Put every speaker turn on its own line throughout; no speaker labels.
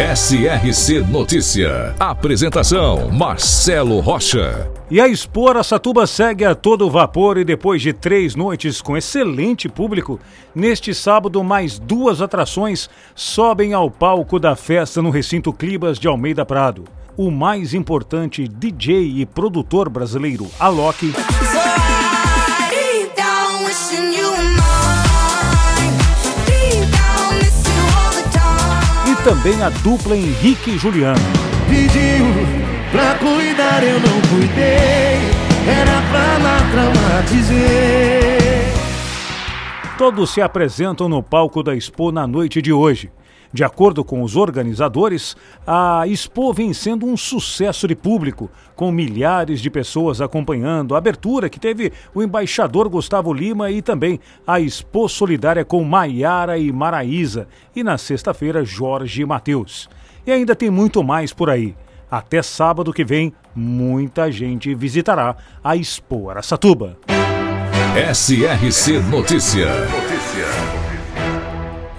SRC Notícia. Apresentação: Marcelo Rocha.
E a Expor Satuba segue a todo vapor e depois de três noites com excelente público, neste sábado mais duas atrações sobem ao palco da festa no recinto Clibas de Almeida Prado. O mais importante DJ e produtor brasileiro, Alok. E também a dupla Henrique e Juliano.
Pediu pra cuidar, eu não cuidei. Era pra lá traumatizei.
Todos se apresentam no palco da Expo na noite de hoje. De acordo com os organizadores, a Expo vem sendo um sucesso de público, com milhares de pessoas acompanhando a abertura que teve o embaixador Gustavo Lima e também a Expo Solidária com Maiara e Maraísa e na sexta-feira Jorge e Matheus. E ainda tem muito mais por aí. Até sábado que vem, muita gente visitará a Expo Aracatuba.
SRC Notícia.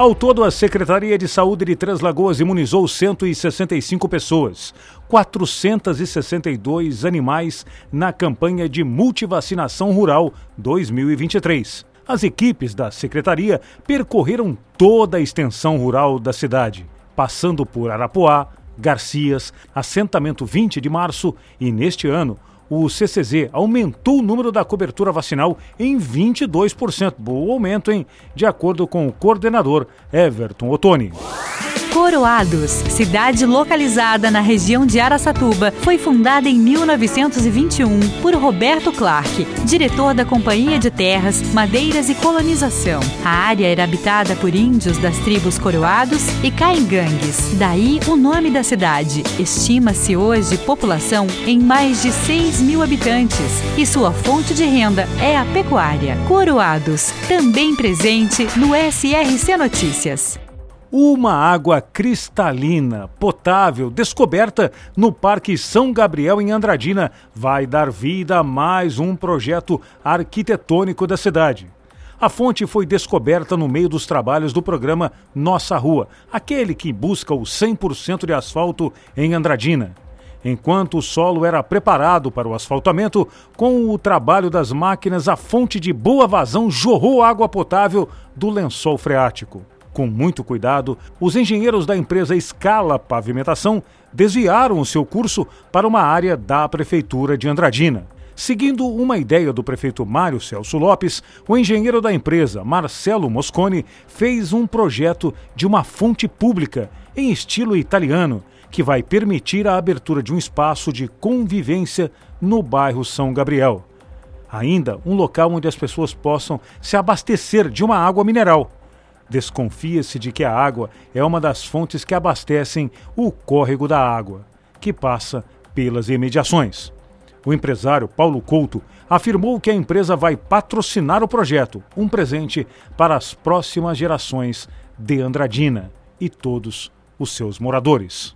Ao todo, a Secretaria de Saúde de Três Lagoas imunizou 165 pessoas, 462 animais na campanha de multivacinação rural 2023. As equipes da secretaria percorreram toda a extensão rural da cidade, passando por Arapuá, Garcias, assentamento 20 de março e neste ano o CCZ aumentou o número da cobertura vacinal em 22%. Bom aumento, hein? De acordo com o coordenador Everton Ottoni.
Coroados, cidade localizada na região de Araçatuba, foi fundada em 1921 por Roberto Clark, diretor da Companhia de Terras, Madeiras e Colonização. A área era habitada por índios das tribos Coroados e Caingangues. Daí o nome da cidade. Estima-se hoje população em mais de 6 mil habitantes e sua fonte de renda é a pecuária. Coroados, também presente no SRC Notícias.
Uma água cristalina, potável, descoberta no Parque São Gabriel em Andradina, vai dar vida a mais um projeto arquitetônico da cidade. A fonte foi descoberta no meio dos trabalhos do programa Nossa Rua, aquele que busca o 100% de asfalto em Andradina. Enquanto o solo era preparado para o asfaltamento, com o trabalho das máquinas, a fonte de boa vazão jorrou água potável do lençol freático. Com muito cuidado, os engenheiros da empresa Escala Pavimentação desviaram o seu curso para uma área da Prefeitura de Andradina. Seguindo uma ideia do prefeito Mário Celso Lopes, o engenheiro da empresa, Marcelo Moscone, fez um projeto de uma fonte pública em estilo italiano, que vai permitir a abertura de um espaço de convivência no bairro São Gabriel. Ainda um local onde as pessoas possam se abastecer de uma água mineral. Desconfia-se de que a água é uma das fontes que abastecem o córrego da água, que passa pelas imediações. O empresário Paulo Couto afirmou que a empresa vai patrocinar o projeto, um presente para as próximas gerações de Andradina e todos os seus moradores.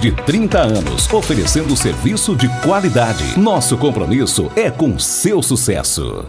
de 30 anos, oferecendo serviço de qualidade. Nosso compromisso é com seu sucesso.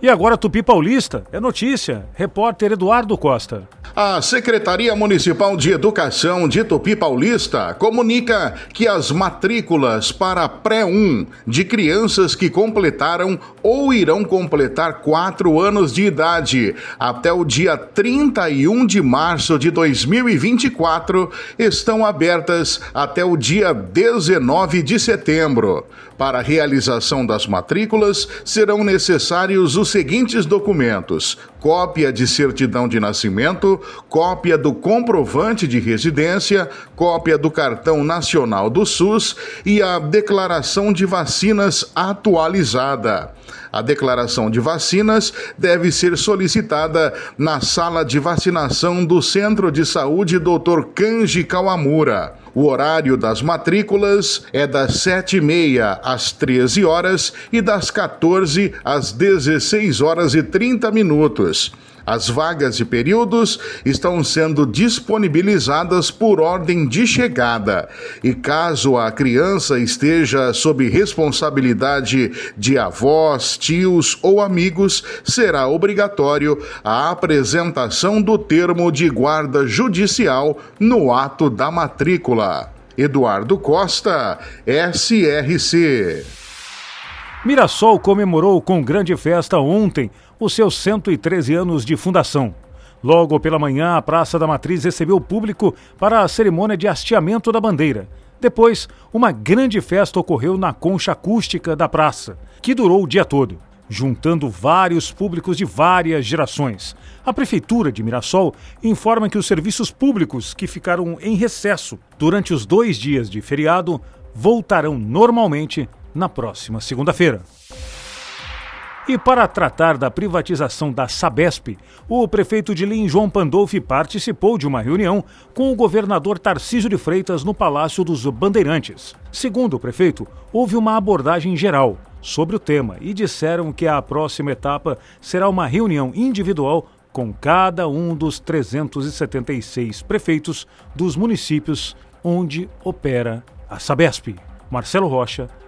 E agora Tupi Paulista, é notícia. Repórter Eduardo Costa.
A Secretaria Municipal de Educação de Tupi Paulista comunica que as matrículas para pré-1 de crianças que completaram ou irão completar quatro anos de idade até o dia 31 de março de 2024 estão abertas até o dia 19 de setembro. Para a realização das matrículas, serão necessários os seguintes documentos: cópia de certidão de nascimento, cópia do comprovante de residência, cópia do cartão nacional do SUS e a declaração de vacinas atualizada. A declaração de vacinas deve ser solicitada na sala de vacinação do Centro de Saúde Dr. Kanji Kawamura. O horário das matrículas é das 7h30 às 13 horas e das 14 às 16 horas e 30 minutos. As vagas e períodos estão sendo disponibilizadas por ordem de chegada. E caso a criança esteja sob responsabilidade de avós, tios ou amigos, será obrigatório a apresentação do termo de guarda judicial no ato da matrícula. Eduardo Costa, SRC.
Mirassol comemorou com grande festa ontem os seus 113 anos de fundação. Logo pela manhã, a Praça da Matriz recebeu o público para a cerimônia de hasteamento da bandeira. Depois, uma grande festa ocorreu na concha acústica da praça, que durou o dia todo, juntando vários públicos de várias gerações. A Prefeitura de Mirassol informa que os serviços públicos que ficaram em recesso durante os dois dias de feriado voltarão normalmente na próxima segunda-feira. E para tratar da privatização da Sabesp, o prefeito de Lins, João Pandolfi, participou de uma reunião com o governador Tarcísio de Freitas no Palácio dos Bandeirantes. Segundo o prefeito, houve uma abordagem geral sobre o tema e disseram que a próxima etapa será uma reunião individual com cada um dos 376 prefeitos dos municípios onde opera a Sabesp. Marcelo Rocha,